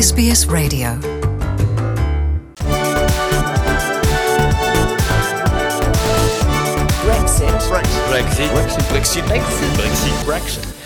SBS Radio. Brexit. Brexit. Brexit. Brexit. Brexit.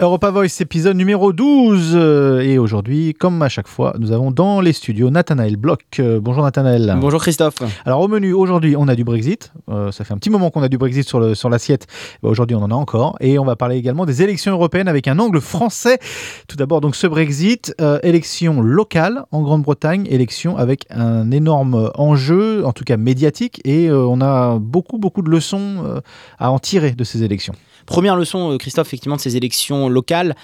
Europa Voice, épisode numéro 12. Euh, Et aujourd'hui, comme à chaque fois, nous avons dans les studios Nathanaël Bloch. Euh, bonjour Nathanaël. Bonjour Christophe. Alors au menu, aujourd'hui, on a du Brexit. Euh, ça fait un petit moment qu'on a du Brexit sur le- sur l'assiette. Bah, aujourd'hui, on en a encore. Et on va parler également des élections européennes avec un angle français. Tout d'abord, donc ce Brexit, euh, élection locale en Grande-Bretagne, élection avec un énorme enjeu, en tout cas médiatique. Et euh, on a beaucoup, beaucoup de leçons à en tirer de ces élections. Première leçon, Christophe, effectivement, de ces élections locales,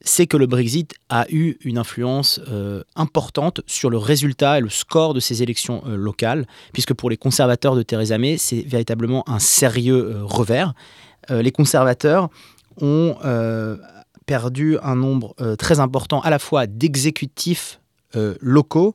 c'est que le Brexit a eu une influence euh, importante sur le résultat et le score de ces élections euh, locales, puisque pour les conservateurs de Theresa May, c'est véritablement un sérieux euh, revers. Les conservateurs ont perdu un nombre très important à la fois d'exécutifs locaux,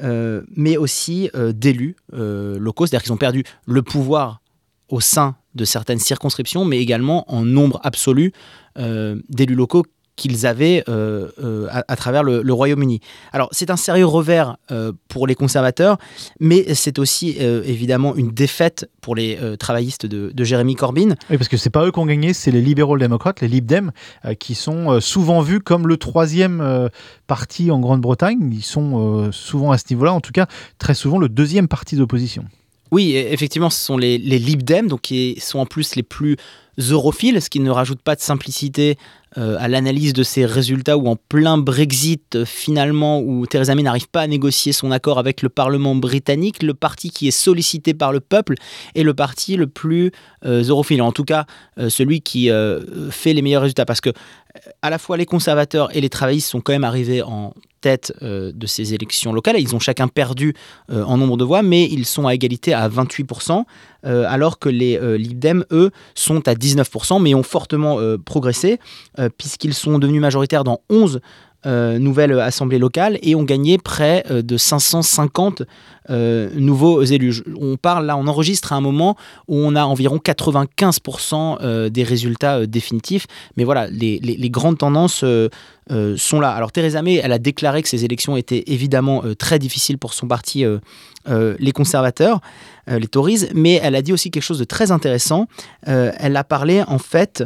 mais aussi d'élus locaux, c'est-à-dire qu'ils ont perdu le pouvoir au sein de certaines circonscriptions, mais également en nombre absolu d'élus locaux qu'ils avaient euh, euh, à, travers le, Royaume-Uni. Alors c'est un sérieux revers euh, pour les conservateurs, mais c'est aussi euh, évidemment une défaite pour les euh, travaillistes de, de Jeremy Corbyn. Oui, parce que c'est pas eux qui ont gagné, c'est les libéraux démocrates, les Lib Dem, euh, qui sont euh, souvent vus comme le troisième euh, parti en Grande-Bretagne. Ils sont euh, souvent à ce niveau-là, en tout cas très souvent le deuxième parti d'opposition. Oui, e- effectivement, ce sont les, les Lib Dem, donc qui sont en plus les plus europhiles, ce qui ne rajoute pas de simplicité à l'analyse de ces résultats où en plein Brexit, euh, finalement, où Theresa May n'arrive pas à négocier son accord avec le Parlement britannique, le parti qui est sollicité par le peuple est le parti le plus euh, europhile, en tout cas euh, celui qui euh, fait les meilleurs résultats, parce que euh, à la fois les conservateurs et les travaillistes sont quand même arrivés en tête euh, de ces élections locales. Ils ont chacun perdu euh, en nombre de voix, mais ils sont à égalité à 28%, euh, alors que les euh, Lib Dem, eux, sont à 19%, mais ont fortement euh, progressé, euh, puisqu'ils sont devenus majoritaires dans 11 euh, nouvelles assemblées locales et ont gagné près euh, de 550 euh, nouveaux élus. On parle là, on enregistre à un moment où on a environ 95% euh, des résultats définitifs, mais voilà, les, grandes tendances sont là. Alors Theresa May, elle a déclaré que ces élections étaient évidemment très difficiles pour son parti, les conservateurs, les Tories, mais elle a dit aussi quelque chose de très intéressant. Elle a parlé en fait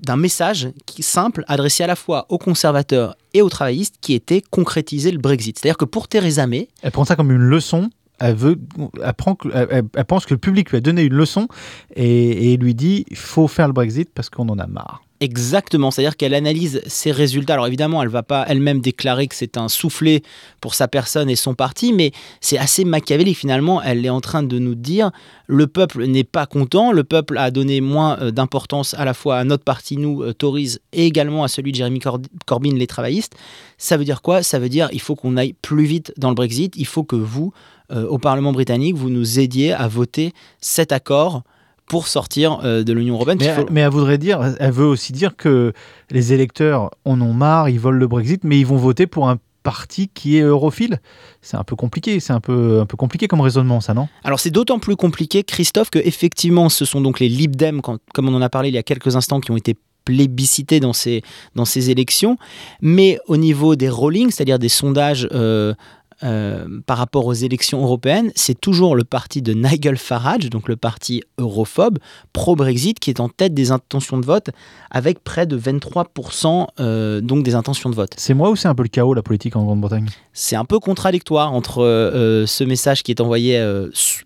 d'un message qui, simple adressé à la fois aux conservateurs et aux travaillistes qui était concrétiser le Brexit. C'est-à-dire que pour Theresa May, Elle prend ça comme une leçon. Elle, veut, elle, prend elle pense que le public lui a donné une leçon et, et lui dit il faut faire le Brexit parce qu'on en a marre. Exactement, c'est-à-dire qu'elle analyse ses résultats. Alors évidemment, elle va pas elle-même déclarer que c'est un soufflet pour sa personne et son parti, mais c'est assez machiavélique finalement. Elle est en train de nous dire le peuple n'est pas content, le peuple a donné moins euh, d'importance à la fois à notre parti, nous, euh, Tories, et également à celui de Jeremy Cor- Corbyn, les travaillistes. Ça veut dire quoi? Ça veut dire il faut qu'on aille plus vite dans le Brexit, il faut que vous, euh, au Parlement britannique, vous nous aidiez à voter cet accord pour sortir euh, de l'Union européenne. Mais, Il faut- mais elle voudrait dire, elle veut aussi dire que les électeurs en ont marre, ils veulent le Brexit, mais ils vont voter pour un parti qui est europhile. C'est un peu compliqué, c'est un peu, un peu compliqué comme raisonnement, ça, non? Alors c'est d'autant plus compliqué, Christophe, que effectivement, ce sont donc les Lib Dem, comme on en a parlé il y a quelques instants, qui ont été plébiscités dans ces, dans ces élections. Mais au niveau des rollings, c'est-à-dire des sondages euh, euh, par rapport aux élections européennes, c'est toujours le parti de Nigel Farage, donc le parti europhobe, pro-Brexit, qui est en tête des intentions de vote, avec près de 23% euh, donc des intentions de vote. C'est moi ou c'est un peu le chaos, la politique en Grande-Bretagne? C'est un peu contradictoire entre euh, ce message qui est envoyé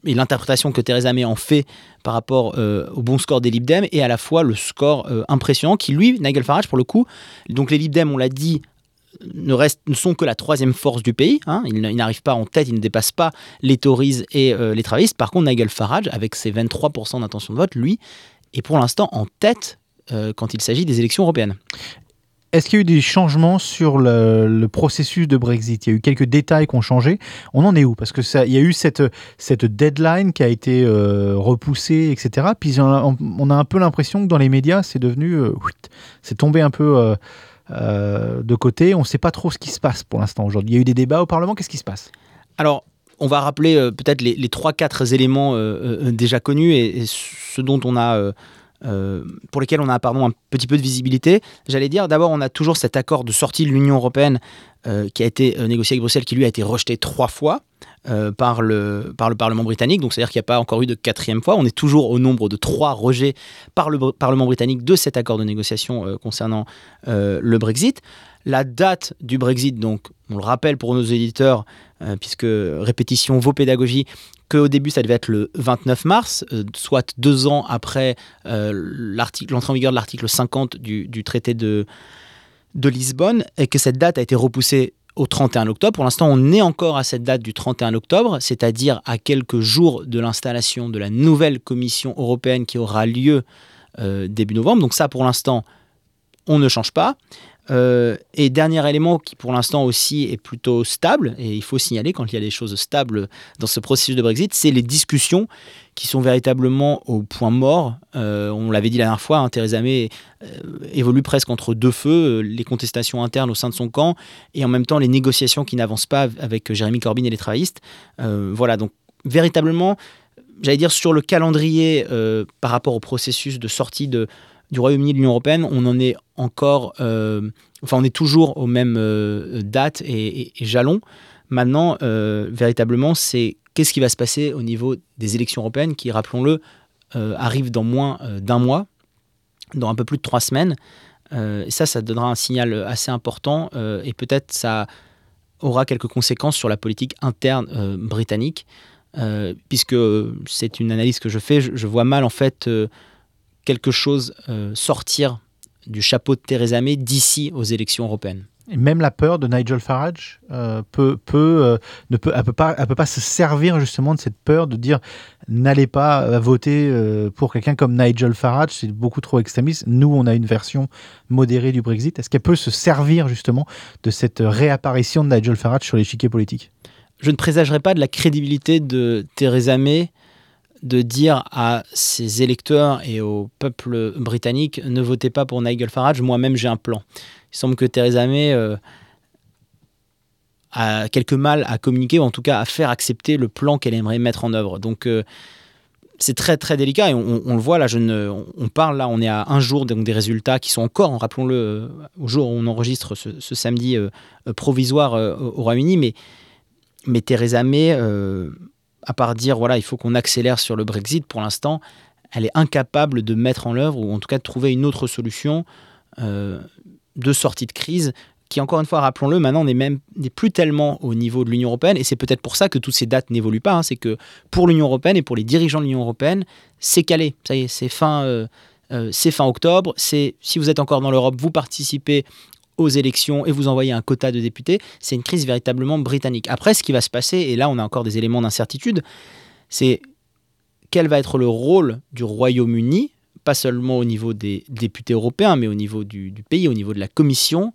et l'interprétation que Theresa May en fait par rapport euh, au bon score des Lib Dem et à la fois le score euh, impressionnant qui, lui, Nigel Farage, pour le coup, donc les Lib Dem, on l'a dit, ne, sont que la troisième force du pays. hein. Ils, n'arrivent pas en tête, ils ne dépassent pas les Tories et euh, les travaillistes. Par contre, Nigel Farage, avec ses 23% d'intention de vote, lui, est pour l'instant en tête euh, quand il s'agit des élections européennes. Est-ce qu'il y a eu des changements sur le, processus de Brexit? Il y a eu quelques détails qui ont changé. On en est où? Parce que ça, il y a eu cette, cette deadline qui a été euh, repoussée, etc. Puis on a, un peu l'impression que dans les médias, c'est devenu, c'est tombé un peu euh, de côté. On ne sait pas trop ce qui se passe pour l'instant aujourd'hui. Il y a eu des débats au Parlement. Qu'est-ce qui se passe? Alors, on va rappeler euh, peut-être les, les 3-4 éléments euh, déjà connus et, et ce dont on a euh, pour lesquels on a pardon, un petit peu de visibilité. J'allais dire, d'abord, on a toujours cet accord de sortie de l'Union européenne qui a été négocié avec Bruxelles, qui lui a été rejeté trois fois. par, le, par le Parlement britannique. Donc, c'est-à-dire qu'il n'y a pas encore eu de quatrième fois. On est toujours au nombre de trois rejets par le Parlement britannique de cet accord de négociation concernant le Brexit. La date du Brexit, donc, on le rappelle pour nos éditeurs, puisque répétition vaut pédagogie, qu'au début ça devait être le 29 mars, euh, soit deux ans après euh, l'entrée en vigueur de l'article 50 du, traité de, Lisbonne, et que cette date a été repoussée au 31 octobre. Pour l'instant, on est encore à cette date du 31 octobre, c'est-à-dire à quelques jours de l'installation de la nouvelle Commission européenne qui aura lieu euh, début novembre. Donc ça, pour l'instant, on ne change pas. Euh, et dernier élément qui pour l'instant aussi est plutôt stable, et il faut signaler quand il y a des choses stables dans ce processus de Brexit, c'est les discussions qui sont véritablement au point mort. Euh, on l'avait dit la dernière fois, hein, Theresa May euh, évolue presque entre deux feux, les contestations internes au sein de son camp, et en même temps les négociations qui n'avancent pas avec Jérémy Corbyn et les travaillistes. voilà, donc véritablement, j'allais dire sur le calendrier par rapport au processus de sortie de, du Royaume-Uni de l'Union européenne, on en est encore, euh, enfin on est toujours aux mêmes euh, dates et, jalons. Maintenant, euh, véritablement, c'est qu'est-ce qui va se passer au niveau des élections européennes qui, rappelons-le, arrivent dans moins d'un mois, dans un peu plus de trois semaines. ça, ça donnera un signal assez important et peut-être ça aura quelques conséquences sur la politique interne britannique, puisque c'est une analyse que je fais. Je vois mal en fait quelque chose euh, sortir du chapeau de Theresa May d'ici aux élections européennes. Et même la peur de Nigel Farage euh, peut, peut, euh, ne peut, elle peut pas, elle peut pas se servir justement de cette peur de dire n'allez pas voter pour quelqu'un comme Nigel Farage, c'est beaucoup trop extrémiste. Nous, on a une version modérée du Brexit. Est-ce qu'elle peut se servir justement de cette réapparition de Nigel Farage sur l'échiquier politique? Je ne présagerai pas de la crédibilité de Theresa May de dire à ses électeurs et au peuple britannique ne votez pas pour Nigel Farage, moi-même j'ai un plan. Il semble que Theresa May euh, a quelque mal à communiquer, ou en tout cas à faire accepter le plan qu'elle aimerait mettre en œuvre. Donc euh, c'est très très délicat et on, le voit là, on parle là, on est à un jour des résultats qui sont encore, rappelons-le, euh, au jour où on enregistre ce, samedi provisoire au Royaume-Uni, mais Theresa May à part dire voilà, il faut qu'on accélère sur le Brexit, pour l'instant, elle est incapable de mettre en œuvre, ou en tout cas de trouver une autre solution euh, de sortie de crise, qui encore une fois, rappelons-le, maintenant n'est même n'est plus tellement au niveau de l'Union européenne, et c'est peut-être pour ça que toutes ces dates n'évoluent pas. Hein. c'est que pour l'Union européenne et pour les dirigeants de l'Union européenne, c'est calé. Ça y est, c'est fin. Euh, euh, c'est fin octobre. C'est si vous êtes encore dans l'Europe, vous participez aux élections et vous envoyez un quota de députés, c'est une crise véritablement britannique. Après, ce qui va se passer, et là on a encore des éléments d'incertitude, c'est quel va être le rôle du Royaume-Uni, pas seulement au niveau des députés européens, mais au niveau du, pays, au niveau de la Commission,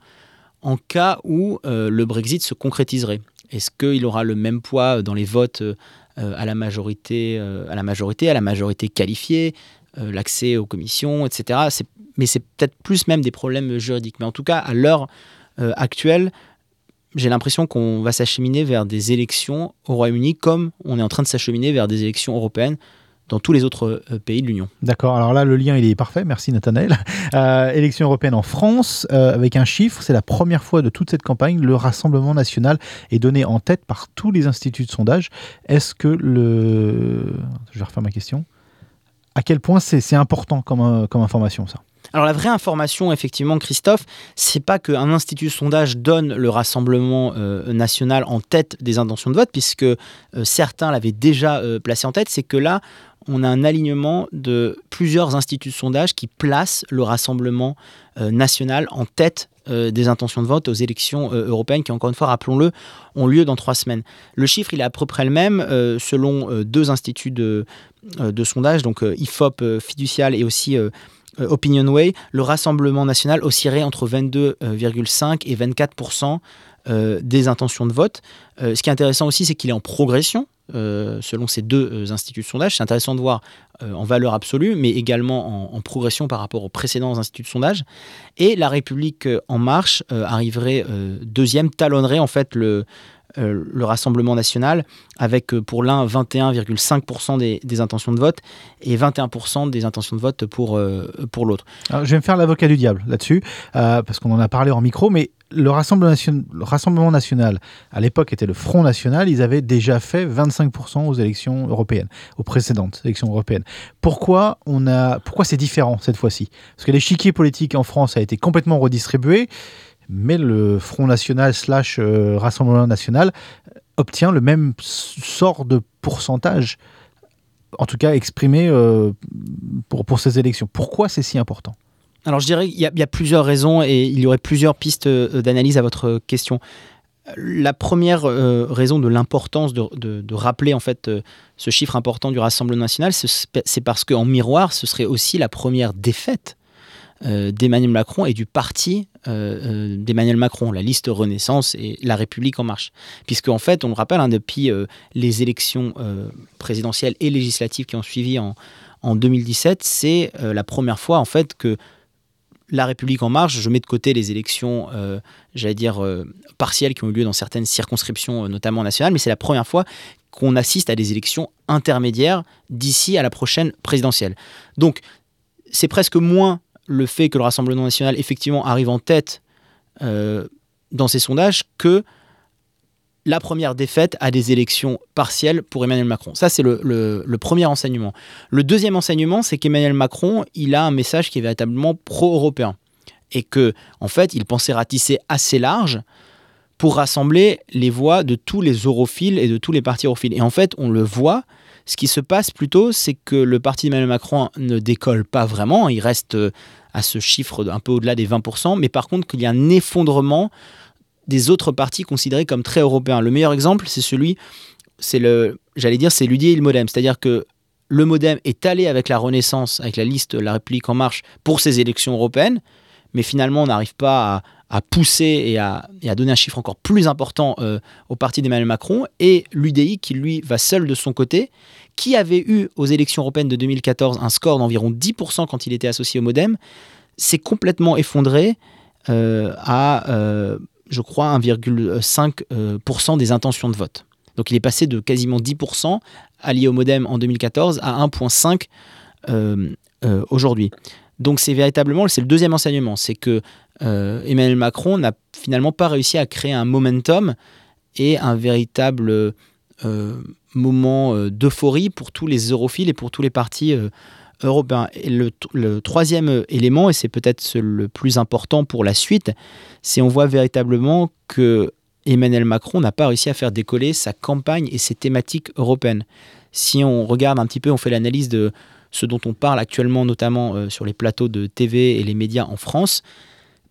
en cas où euh, le Brexit se concrétiserait? Est-ce qu'il aura le même poids dans les votes euh, à, la majorité, euh, à la majorité, à la majorité qualifiée, l'accès aux commissions, etc mais c'est peut-être plus même des problèmes juridiques. Mais en tout cas, à l'heure euh, actuelle, j'ai l'impression qu'on va s'acheminer vers des élections au Royaume-Uni comme on est en train de s'acheminer vers des élections européennes dans tous les autres euh, pays de l'Union. D'accord, alors là le lien il est parfait, merci Nathanaël. Euh, élection européenne en France, avec un chiffre, c'est la première fois de toute cette campagne, le Rassemblement national est donné en tête par tous les instituts de sondage. Est-ce que le... Je vais refaire ma question. À quel point c'est important comme, comme information ça alors la vraie information, effectivement, Christophe, c'est pas qu'un institut de sondage donne le Rassemblement euh, national en tête des intentions de vote, puisque euh, certains l'avaient déjà euh, placé en tête, c'est que là, on a un alignement de plusieurs instituts de sondage qui placent le Rassemblement national en tête des intentions de vote aux élections européennes qui, encore une fois, rappelons-le, ont lieu dans trois semaines. Le chiffre, il est à peu près le même selon deux instituts de, sondage, donc IFOP Fiducial et aussi euh, Opinion Way, le Rassemblement national oscillerait entre 22,5 et 24 euh, des intentions de vote. Euh, ce qui est intéressant aussi, c'est qu'il est en progression. selon ces deux instituts de sondage. C'est intéressant de voir en valeur absolue, mais également en, progression par rapport aux précédents instituts de sondage. Et La République en marche arriverait deuxième, talonnerait en fait le, euh, le Rassemblement national, avec euh, pour l'un 21,5% des, intentions de vote et 21% des intentions de vote pour, euh, pour l'autre. Je vais me faire l'avocat du diable là-dessus, parce qu'on en a parlé en micro, mais le Rassemblement, nation le Rassemblement national, à l'époque était le Front national, ils avaient déjà fait 25% aux élections européennes, aux précédentes élections européennes. Pourquoi, pourquoi c'est différent cette fois-ci? Parce que l'échiquier politique en France a été complètement redistribué, mais le Front national slash euh, Rassemblement national obtient le même sort de pourcentage, en tout cas exprimé euh, pour, pour ces élections. Pourquoi c'est si important? Alors je dirais qu'il y, a plusieurs raisons et il y aurait plusieurs pistes euh, d'analyse à votre question. La première raison de l'importance de, de, rappeler en fait ce chiffre important du Rassemblement national, c'est parce qu'en miroir, ce serait aussi la première défaite d'Emmanuel Macron et du parti euh, d'Emmanuel Macron, la liste Renaissance et la République en marche. Puisque en fait, on le rappelle, hein, depuis euh, les élections présidentielles et législatives qui ont suivi en, en 2017, c'est la première fois en fait que la République en marche, je mets de côté les élections, euh, j'allais dire, euh, partielles qui ont eu lieu dans certaines circonscriptions, euh, notamment nationales, mais c'est la première fois qu'on assiste à des élections intermédiaires d'ici à la prochaine présidentielle. Donc, c'est presque moins le fait que le Rassemblement national, effectivement, arrive en tête dans ces sondages que la première défaite à des élections partielles pour Emmanuel Macron. Ça, c'est le, le, le, premier enseignement. Le deuxième enseignement, c'est qu'Emmanuel Macron, il a un message qui est véritablement pro-européen. Et que, en fait, il pensait ratisser assez large pour rassembler les voix de tous les europhiles et de tous les partis europhiles. Et en fait, on le voit, ce qui se passe plutôt, c'est que le parti d'Emmanuel Macron ne décolle pas vraiment, il reste à ce chiffre un peu au-delà des 20%, mais par contre qu'il y a un effondrement des autres partis considérés comme très européens. Le meilleur exemple, c'est celui, c'est le, j'allais dire, c'est l'UDI et le MoDem. C'est-à-dire que le MoDem est allé avec la Renaissance, avec la liste La République en marche pour ces élections européennes, mais finalement on n'arrive pas à, à pousser et à, et à, donner un chiffre encore plus important euh, au parti d'Emmanuel Macron, et l'UDI qui lui va seul de son côté, qui avait eu aux élections européennes de 2014 un score d'environ 10% quand il était associé au MoDem, s'est complètement effondré euh, à... Euh, je crois, 1,5% euh, des intentions de vote. Donc il est passé de quasiment 10% allié au modem en 2014 à 1,5% euh, euh, aujourd'hui. Donc c'est véritablement, c'est le deuxième enseignement, c'est que euh, Emmanuel Macron n'a finalement pas réussi à créer un momentum et un véritable euh, moment euh, d'euphorie pour tous les europhiles et pour tous les partis européen. Et le, le, troisième élément, et c'est peut-être le plus important pour la suite, c'est on voit véritablement que Emmanuel Macron n'a pas réussi à faire décoller sa campagne et ses thématiques européennes. Si on regarde un petit peu, on fait l'analyse de ce dont on parle actuellement, notamment euh, sur les plateaux de TV et les médias en France,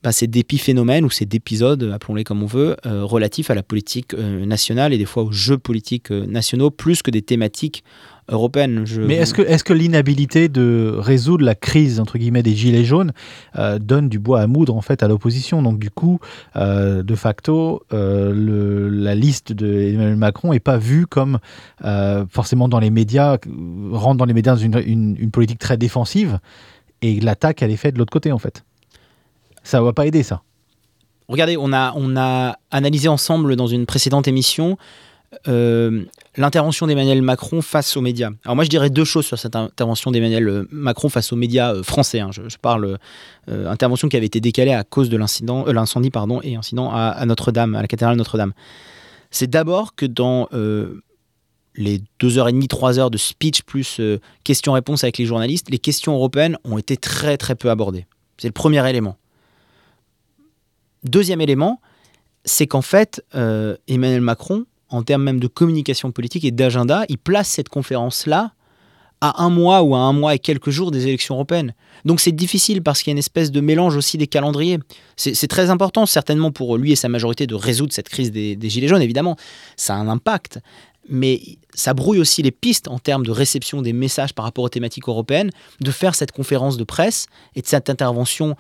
bah, c'est d'épiphénomènes ou c'est d'épisodes, appelons-les comme on veut, euh, relatifs à la politique euh, nationale et des fois aux jeux politiques euh, nationaux, plus que des thématiques européenne. Je... Mais est-ce que, est que l'inhabilité de résoudre la crise entre guillemets des gilets jaunes donne du bois à moudre en fait à l'opposition? Donc du coup, de facto, la liste d'Emmanuel Macron est pas vue comme forcément dans les médias rentre dans les médias dans une, une, une politique très défensive et l'attaque elle est faite de l'autre côté en fait. Ça va pas aider ça. Regardez, on a, analysé ensemble dans une précédente émission euh, l'intervention d'Emmanuel Macron face aux médias. Alors moi je dirais deux choses sur cette intervention d'Emmanuel Macron face aux médias euh, français. Hein. Je, parle euh, intervention qui avait été décalée à cause de l'incident, euh, l'incendie pardon, et incident à, à Notre-Dame, à la cathédrale Notre-Dame. C'est d'abord que dans euh, les deux heures et demie, trois heures de speech plus euh, questions-réponses avec les journalistes, les questions européennes ont été très très peu abordées. C'est le premier élément. Deuxième élément, c'est qu'en fait, euh, Emmanuel Macron, en termes même de communication politique et d'agenda, il place cette conférence-là à un mois ou à un mois et quelques jours des élections européennes. Donc c'est difficile parce qu'il y a une espèce de mélange aussi des calendriers. C'est très important certainement pour lui et sa majorité de résoudre cette crise des, des Gilets jaunes, évidemment. Ça a un impact. Mais ça brouille aussi les pistes en termes de réception des messages par rapport aux thématiques européennes, de faire cette conférence de presse et de cette intervention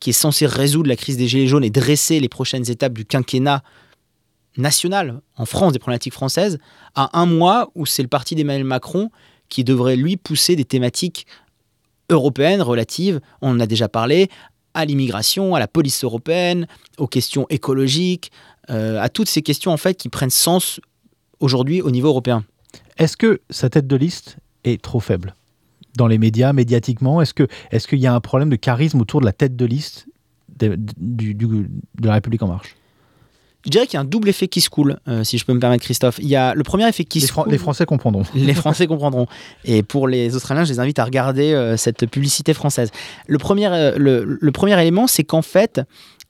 qui est censée résoudre la crise des Gilets jaunes et dresser les prochaines étapes du quinquennat national en France, des problématiques françaises, à un mois où c'est le parti d'Emmanuel Macron qui devrait lui pousser des thématiques européennes relatives, on en a déjà parlé, à l'immigration, à la police européenne, aux questions écologiques, euh, à toutes ces questions en fait qui prennent sens aujourd'hui au niveau européen. Est-ce que sa tête de liste est trop faible? Dans les médias, médiatiquement Est-ce que est-ce qu'il y a un problème de charisme autour de la tête de liste de, du- du- de la République en marche? Je dirais qu'il y a un double effet qui se coule, euh, si je peux me permettre, Christophe. Il y a le premier effet qui les, se coule. les Français comprendront. Les Français comprendront. Et pour les Australiens, je les invite à regarder euh, cette publicité française. Le premier, euh, le, le premier élément, c'est qu'en fait,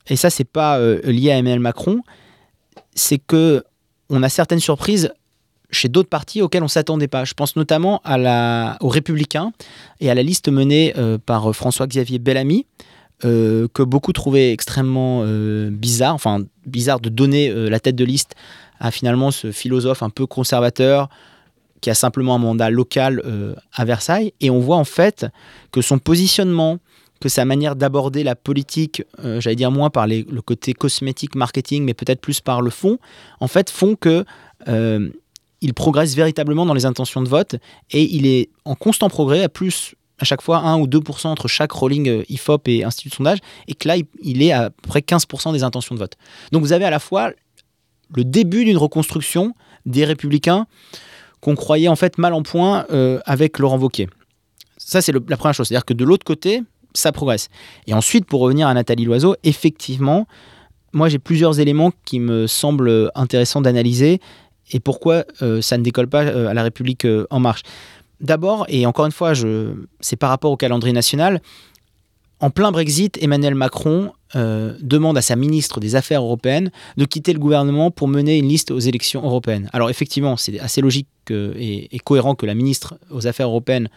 et ça, c'est pas lié à Emmanuel Macron, c'est que on a certaines surprises chez d'autres partis auxquels on s'attendait pas. Je pense notamment à la, aux Républicains et à la liste menée euh, par François-Xavier Bellamy, euh, que beaucoup trouvaient extrêmement euh, bizarre, enfin bizarre de donner euh, la tête de liste à finalement ce philosophe un peu conservateur qui a simplement un mandat local euh, à Versailles. Et on voit en fait que son positionnement, que sa manière d'aborder la politique, euh, j'allais dire moins par le côté cosmétique, marketing, mais peut-être plus par le fond, en fait font que euh, il progresse véritablement dans les intentions de vote et il est en constant progrès à plus à chaque fois 1 ou 2% entre chaque rolling euh, IFOP et Institut de sondage et que là il- est à près 15% des intentions de vote. Donc vous avez à la fois le début d'une reconstruction des républicains qu'on croyait en fait mal en point euh, avec Laurent Wauquiez. Ça, c'est la première chose. C'est-à-dire que de l'autre côté, ça progresse. Et ensuite, pour revenir à Nathalie Loiseau, effectivement, moi, j'ai plusieurs éléments qui me semblent intéressants d'analyser et pourquoi euh, ça ne décolle pas euh, à la République euh, en marche. D'abord, et encore une fois, c'est par rapport au calendrier national, en plein Brexit, Emmanuel Macron demande à sa ministre des Affaires européennes de quitter le gouvernement pour mener une liste aux élections européennes. Alors effectivement, c'est assez logique que- et, et cohérent que la ministre aux Affaires européennes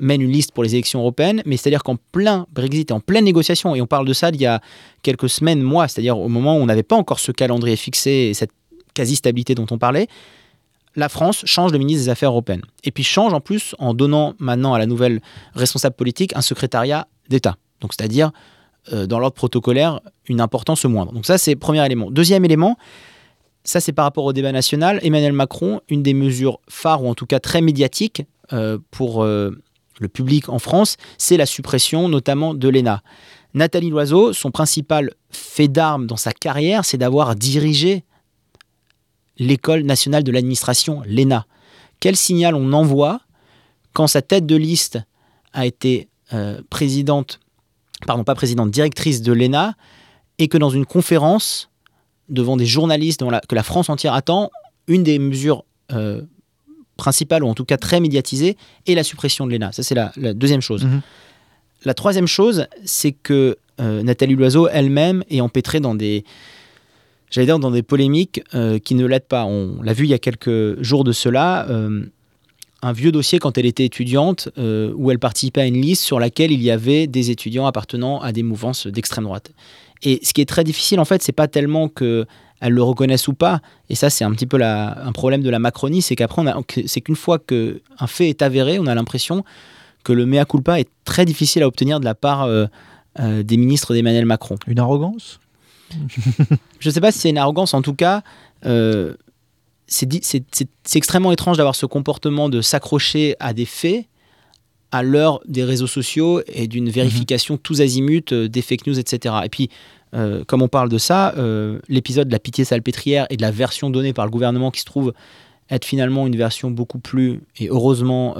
mène une liste pour les élections européennes, mais c'est-à-dire qu'en plein Brexit et en pleine négociation, et on parle de ça il y a quelques semaines, mois, c'est-à-dire au moment où on n'avait pas encore ce calendrier fixé et cette quasi-stabilité dont on parlait, la France change de ministre des Affaires européennes. Et puis change en plus en donnant maintenant à la nouvelle responsable politique un secrétariat d'État. Donc c'est-à-dire euh, dans l'ordre protocolaire une importance moindre. Donc ça c'est le premier élément. Deuxième élément, ça c'est par rapport au débat national. Emmanuel Macron, une des mesures phares ou en tout cas très médiatiques euh, pour euh, le public en France, c'est la suppression notamment de l'ENA. Nathalie Loiseau, son principal fait d'armes dans sa carrière, c'est d'avoir dirigé l'école nationale de l'administration, l'ENA. Quel signal on envoie quand sa tête de liste a été euh, présidente, pardon, pas présidente, directrice de l'ENA, et que dans une conférence, devant des journalistes dont la- que la France entière attend, une des mesures euh, principales, ou en tout cas très médiatisées, est la suppression de l'ENA. Ça, c'est la, la deuxième chose. Mhm. La troisième chose, c'est que euh, Nathalie Loiseau elle-même est empêtrée dans des, j'allais dire, dans des polémiques euh, qui ne l'aident pas. On l'a vu il y a quelques jours de cela, euh, un vieux dossier quand elle était étudiante, euh, où elle participait à une liste sur laquelle il y avait des étudiants appartenant à des mouvances d'extrême droite. Et ce qui est très difficile, en fait, c'est pas tellement que elles le reconnaissent ou pas. Et ça, c'est un petit peu un problème de la Macronie, c'est qu'après, c'est qu'une fois qu'un fait est avéré, on a l'impression que le mea culpa est très difficile à obtenir de la part des ministres d'Emmanuel Macron. Une arrogance? Je ne sais pas si c'est une arrogance, en tout cas, euh, c'est extrêmement étrange d'avoir ce comportement de s'accrocher à des faits à l'heure des réseaux sociaux et d'une vérification tous azimuts euh, des fake news, etc. Et puis, euh, comme on parle de ça, l'épisode de la pitié salpêtrière et de la version donnée par le gouvernement qui se trouve être finalement une version beaucoup plus, et heureusement,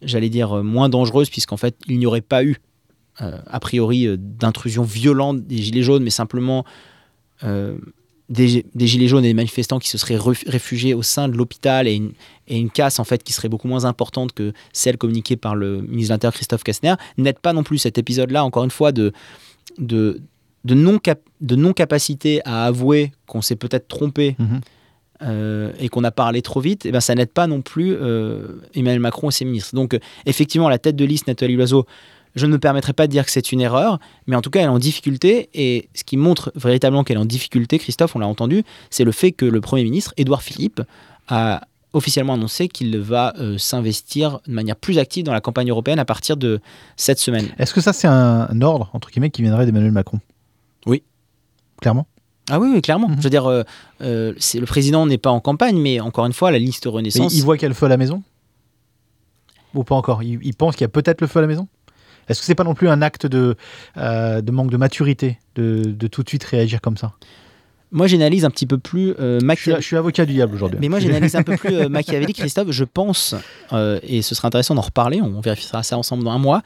j'allais dire, moins dangereuse, puisqu'en fait, il n'y aurait pas eu, a priori, euh, d'intrusion violente des Gilets jaunes, mais simplement euh, des, des Gilets jaunes et des manifestants qui se seraient réfugiés au sein de l'hôpital et une, et une casse, en fait, qui serait beaucoup moins importante que celle communiquée par le ministre de l'Intérieur, Christophe Castaner, n'aide pas non plus cet épisode-là, encore une fois, de, de, de non-cap- de non-capacité à avouer qu'on s'est peut-être trompé Mhm. euh, et qu'on a parlé trop vite, et ben ça n'aide pas non plus euh, Emmanuel Macron et ses ministres. Donc, euh, effectivement, la tête de liste, Nathalie Loiseau, je ne me permettrai pas de dire que c'est une erreur, mais en tout cas, elle est en difficulté. Et ce qui montre véritablement qu'elle est en difficulté, Christophe, on l'a entendu, c'est le fait que le Premier ministre, Édouard Philippe, a officiellement annoncé qu'il va euh, s'investir de manière plus active dans la campagne européenne à partir de cette semaine. Est-ce que ça, c'est un, un ordre, entre guillemets, qui viendrait d'Emmanuel Macron? Oui. Clairement? Ah oui, oui clairement. Mhm. Je veux dire, euh, euh, le président n'est pas en campagne, mais encore une fois, la liste Mais Renaissance. il voit qu'il y a le feu à la maison? Ou pas encore? Il, il pense qu'il y a peut-être le feu à la maison? Est-ce que c'est pas non plus un acte de, euh, de manque de maturité de, de tout de suite réagir comme ça? Moi, j'analyse un petit peu plus euh, Je suis, machiavélique. je suis avocat du diable aujourd'hui. Mais moi, j'analyse un peu plus euh, machiavélique, Christophe. Je pense, euh, et ce serait intéressant d'en reparler, on vérifiera ça ensemble dans un mois,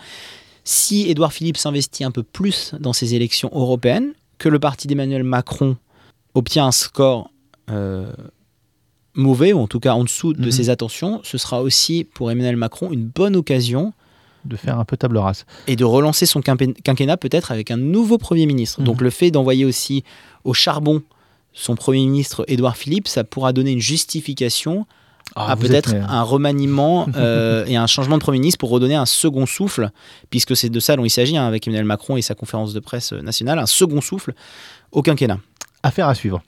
si Édouard Philippe s'investit un peu plus dans ces élections européennes, que le parti d'Emmanuel Macron obtient un score euh, mauvais, ou en tout cas en dessous de Mhm. ses attentions, ce sera aussi pour Emmanuel Macron une bonne occasion de faire un peu table rase. et de relancer son quinquennat peut-être avec un nouveau Premier ministre. Mhm. Donc le fait d'envoyer aussi au charbon son Premier ministre Édouard Philippe, ça pourra donner une justification Ah, à peut-être mais- un remaniement euh, et un changement de Premier ministre pour redonner un second souffle, puisque c'est de ça dont il s'agit hein, avec Emmanuel Macron et sa conférence de presse euh, nationale, un second souffle au quinquennat. Affaire à suivre.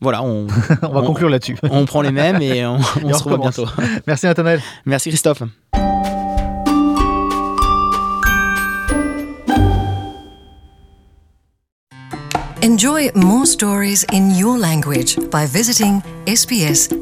Voilà, on, On va On- conclure là-dessus. on prend les mêmes et on, on Et se revoit bientôt. Merci Nathanaël. Merci Christophe. Enjoy more stories in your language by visiting sbs.com.au.